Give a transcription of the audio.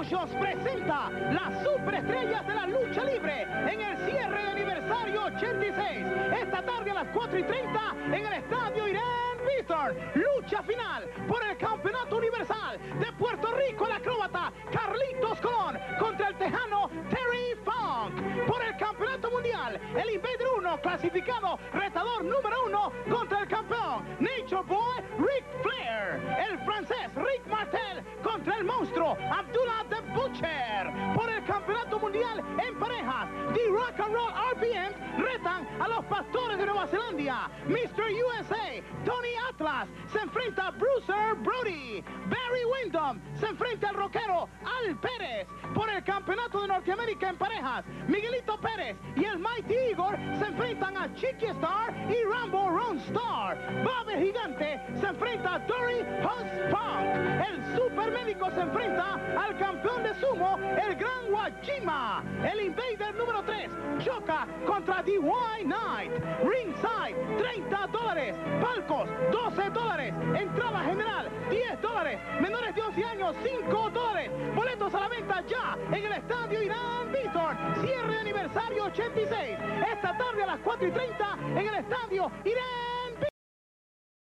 Presenta las superestrellas de la lucha libre en el cierre de aniversario 86. Esta tarde a las 4 y 30 en el estadio Irán Víctor. Lucha final por el campeonato universal de Puerto Rico, el acróbata Carlitos Colón contra el tejano Terry Funk. Por el campeonato mundial, el Invader 1 clasificado retador número 1 contra el campeón Nature Boy Rick Flair. El francés Rick Martel contra el monstruo Abdullah parejas, The Rock and Roll RPM retan a los pastores de Nueva Zelanda. Mr. USA, Tony Atlas se enfrenta a Bruiser Brody. Barry Windham se enfrenta al rockero Al Pérez. Por el campeonato de Norteamérica en parejas, Miguelito Pérez y el Mighty Igor se enfrentan a Chiqui Star y Rambo Ron Star. Bob el Gigante se enfrenta a Dory Huss Punk. Se enfrenta al campeón de sumo, el Gran Wajima. El Invader número 3 choca contra DY Knight. Ringside, 30 dólares. Palcos, 12 dólares. Entrada general, 10 dólares. Menores de 11 años, 5 dólares. Boletos a la venta ya en el estadio Irán Víctor. Cierre de aniversario 86. Esta tarde a las 4 y 30 en el estadio Irán